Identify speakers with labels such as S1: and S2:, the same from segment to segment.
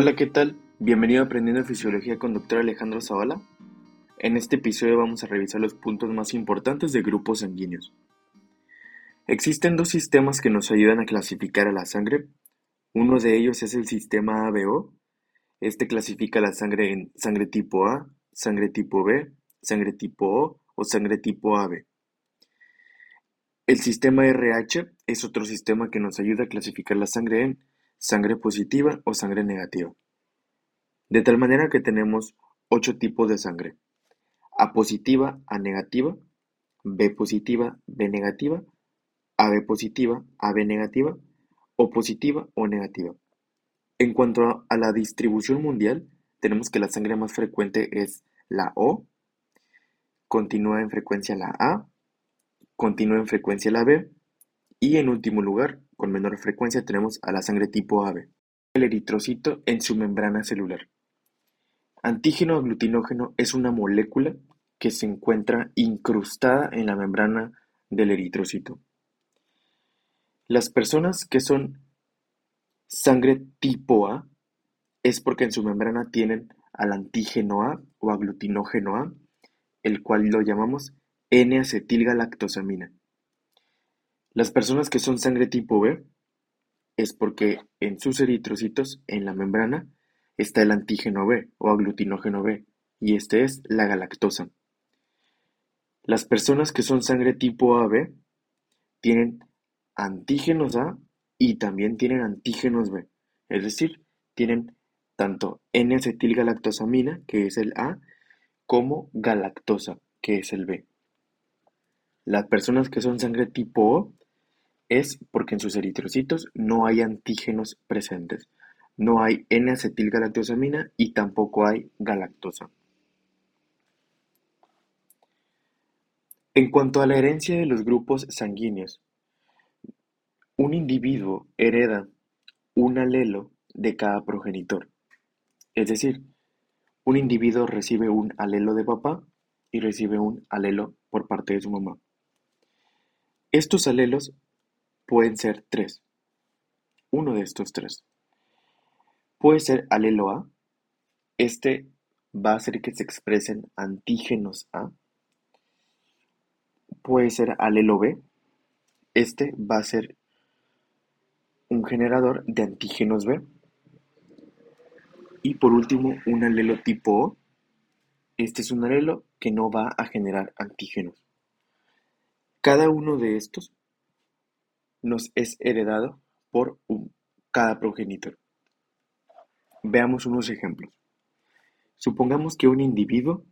S1: Hola, ¿qué tal? Bienvenido a Aprendiendo Fisiología con Dr. Alejandro Zavala. En este episodio vamos a revisar los puntos más importantes de grupos sanguíneos. Existen dos sistemas que nos ayudan a clasificar a la sangre. Uno de ellos es el sistema ABO. Este clasifica la sangre en sangre tipo A, sangre tipo B, sangre tipo O o sangre tipo AB. El sistema RH es otro sistema que nos ayuda a clasificar la sangre en sangre positiva o sangre negativa. De tal manera que tenemos ocho tipos de sangre. A positiva, A negativa, B positiva, B negativa, AB positiva, AB negativa, O positiva o negativa. En cuanto a la distribución mundial, tenemos que la sangre más frecuente es la O, continúa en frecuencia la A, continúa en frecuencia la B y en último lugar con menor frecuencia tenemos a la sangre tipo AB, el eritrocito en su membrana celular. Antígeno aglutinógeno es una molécula que se encuentra incrustada en la membrana del eritrocito. Las personas que son sangre tipo A es porque en su membrana tienen al antígeno A o aglutinógeno A, el cual lo llamamos N-acetilgalactosamina. Las personas que son sangre tipo B es porque en sus eritrocitos, en la membrana, está el antígeno B o aglutinógeno B, y este es la galactosa. Las personas que son sangre tipo AB tienen antígenos A y también tienen antígenos B, es decir, tienen tanto N-acetilgalactosamina, que es el A, como galactosa, que es el B. Las personas que son sangre tipo O es porque en sus eritrocitos no hay antígenos presentes, no hay N-acetilgalactosamina y tampoco hay galactosa. En cuanto a la herencia de los grupos sanguíneos, un individuo hereda un alelo de cada progenitor. Es decir, un individuo recibe un alelo de papá y recibe un alelo por parte de su mamá. Estos alelos Pueden ser tres, uno de estos tres. Puede ser alelo A, este va a hacer que se expresen antígenos A. Puede ser alelo B, este va a ser un generador de antígenos B. Y por último, un alelo tipo O. Este es un alelo que no va a generar antígenos. Cada uno de estos nos es heredado por cada progenitor. Veamos unos ejemplos. Supongamos que un individuo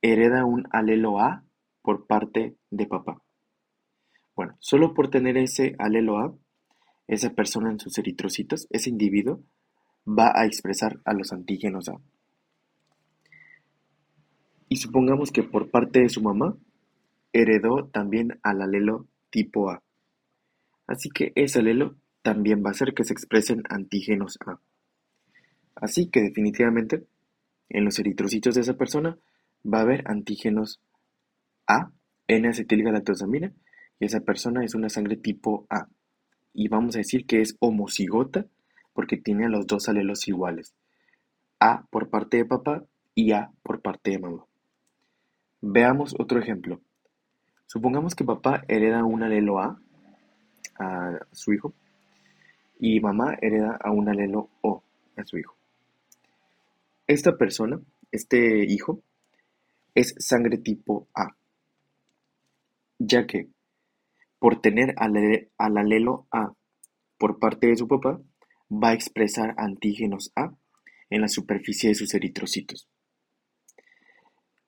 S1: hereda un alelo A por parte de papá. Bueno, solo por tener ese alelo A, esa persona en sus eritrocitos, ese individuo, va a expresar a los antígenos A. Y supongamos que por parte de su mamá, heredó también al alelo tipo A. Así que ese alelo también va a hacer que se expresen antígenos A. Así que definitivamente en los eritrocitos de esa persona va a haber antígenos A, N-acetilgalactosamina, y esa persona es una sangre tipo A. Y vamos a decir que es homocigota porque tiene los dos alelos iguales. A por parte de papá y A por parte de mamá. Veamos otro ejemplo. Supongamos que papá hereda un alelo A a su hijo y mamá hereda a un alelo O a su hijo. Esta persona, este hijo, es sangre tipo A, ya que por tener al, al alelo A por parte de su papá, va a expresar antígenos A en la superficie de sus eritrocitos.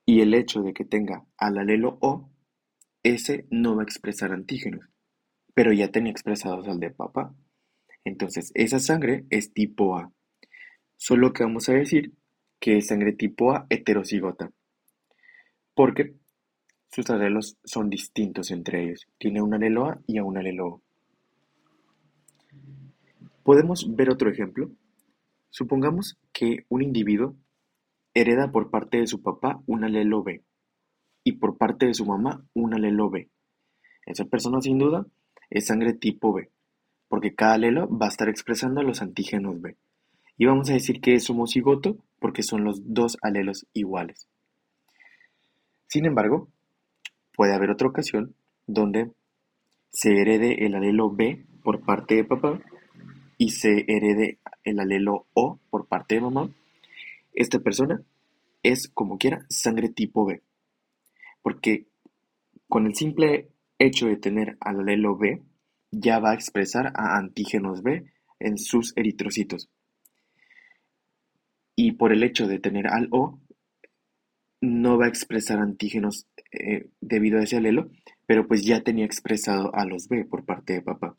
S1: Y el hecho de que tenga al alelo O, ese no va a expresar antígenos pero ya tenía expresados al de papá. Entonces, esa sangre es tipo A. Solo que vamos a decir que es sangre tipo A heterocigota. Porque sus alelos son distintos entre ellos. Tiene un alelo A y un alelo O. Podemos ver otro ejemplo. Supongamos que un individuo hereda por parte de su papá un alelo B y por parte de su mamá un alelo B. Esa persona sin duda es sangre tipo B, porque cada alelo va a estar expresando los antígenos B. Y vamos a decir que es homocigoto porque son los dos alelos iguales. Sin embargo, puede haber otra ocasión donde se herede el alelo B por parte de papá y se herede el alelo O por parte de mamá. Esta persona es, como quiera, sangre tipo B. Porque con el simple hecho de tener al alelo B, ya va a expresar a antígenos B en sus eritrocitos. Y por el hecho de tener al O, no va a expresar antígenos eh, debido a ese alelo, pero pues ya tenía expresado a los B por parte de papá.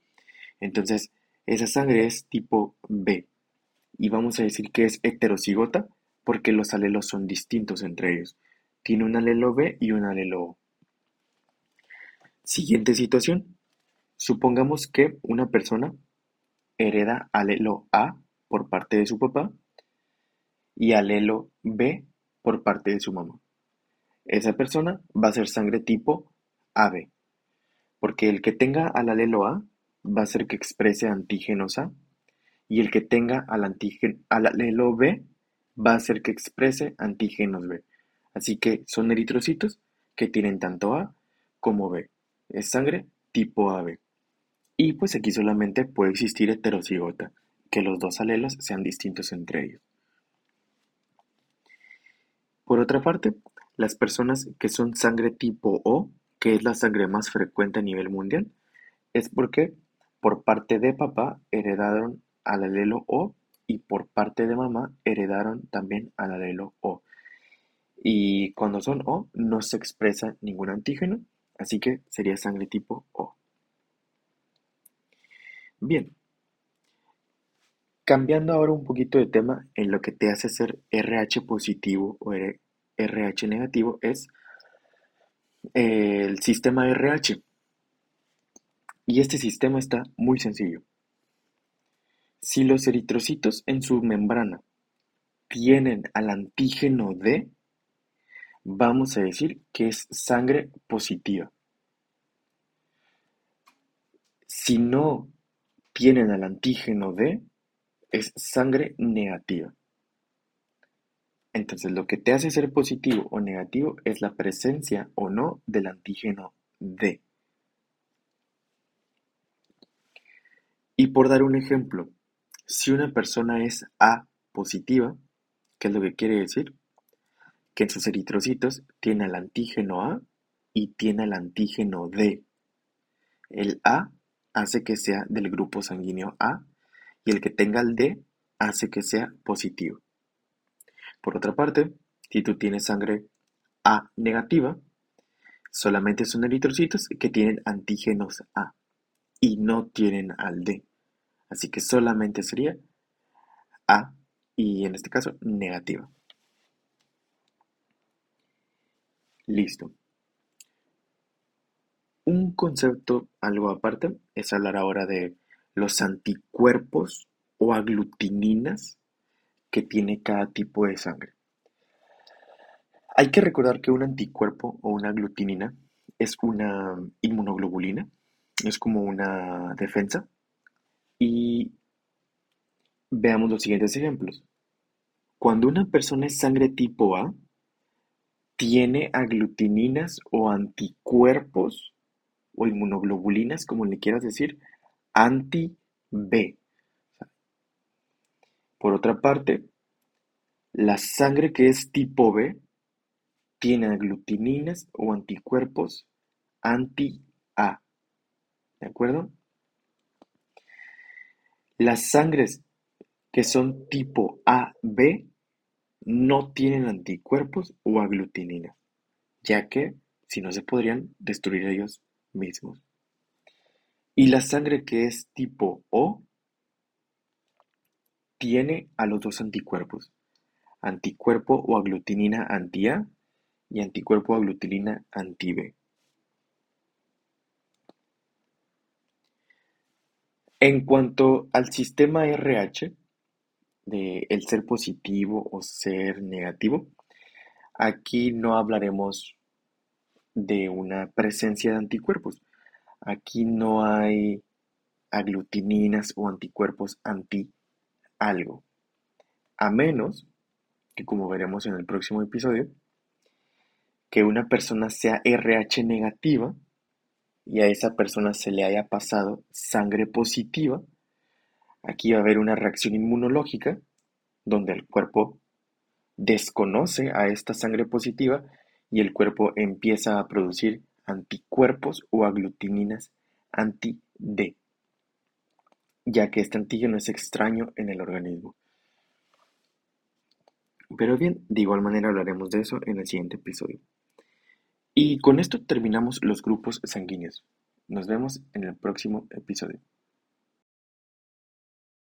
S1: Entonces, esa sangre es tipo B. Y vamos a decir que es heterocigota porque los alelos son distintos entre ellos. Tiene un alelo B y un alelo O. Siguiente situación. Supongamos que una persona hereda alelo A por parte de su papá y alelo B por parte de su mamá. Esa persona va a ser sangre tipo AB, porque el que tenga al alelo A va a ser que exprese antígenos A y el que tenga al, al alelo B va a ser que exprese antígenos B. Así que son eritrocitos que tienen tanto A como B. Es sangre tipo AB. Y pues aquí solamente puede existir heterocigota, que los dos alelos sean distintos entre ellos. Por otra parte, las personas que son sangre tipo O, que es la sangre más frecuente a nivel mundial, es porque por parte de papá heredaron al alelo O y por parte de mamá heredaron también al alelo O. Y cuando son O no se expresa ningún antígeno, así que sería sangre tipo O. Bien. Cambiando ahora un poquito de tema en lo que te hace ser RH positivo o RH negativo es el sistema RH. Y este sistema está muy sencillo. Si los eritrocitos en su membrana tienen al antígeno D, vamos a decir que es sangre positiva. Si no tienen al antígeno D, es sangre negativa. Entonces, lo que te hace ser positivo o negativo es la presencia o no del antígeno D. Y por dar un ejemplo, si una persona es A positiva, ¿qué es lo que quiere decir? Que en sus eritrocitos tiene el antígeno A y tiene el antígeno D. El A hace que sea del grupo sanguíneo A y el que tenga el D hace que sea positivo. Por otra parte, si tú tienes sangre A negativa, solamente son eritrocitos que tienen antígenos A y no tienen al D. Así que solamente sería A y en este caso negativa. Listo. Un concepto algo aparte es hablar ahora de los anticuerpos o aglutininas que tiene cada tipo de sangre. Hay que recordar que un anticuerpo o una aglutinina es una inmunoglobulina, es como una defensa y veamos los siguientes ejemplos. Cuando una persona es sangre tipo A, tiene aglutininas o anticuerpos o inmunoglobulinas, como le quieras decir, anti-B. Por otra parte, la sangre que es tipo B tiene aglutininas o anticuerpos anti-A. ¿De acuerdo? Las sangres que son tipo AB no tienen anticuerpos o aglutininas, ya que si no se podrían destruir ellos mismos. Y la sangre que es tipo O tiene a los dos anticuerpos, anticuerpo o aglutinina anti-A y anticuerpo o aglutinina anti-B. En cuanto al sistema RH, de el ser positivo o ser negativo, aquí no hablaremos de una presencia de anticuerpos. Aquí no hay aglutininas o anticuerpos anti algo. A menos que, como veremos en el próximo episodio, que una persona sea RH negativa y a esa persona se le haya pasado sangre positiva, aquí va a haber una reacción inmunológica donde el cuerpo desconoce a esta sangre positiva y el cuerpo empieza a producir anticuerpos o aglutininas anti-D, ya que este antígeno es extraño en el organismo. Pero bien, de igual manera hablaremos de eso en el siguiente episodio. Y con esto terminamos los grupos sanguíneos. Nos vemos en el próximo episodio.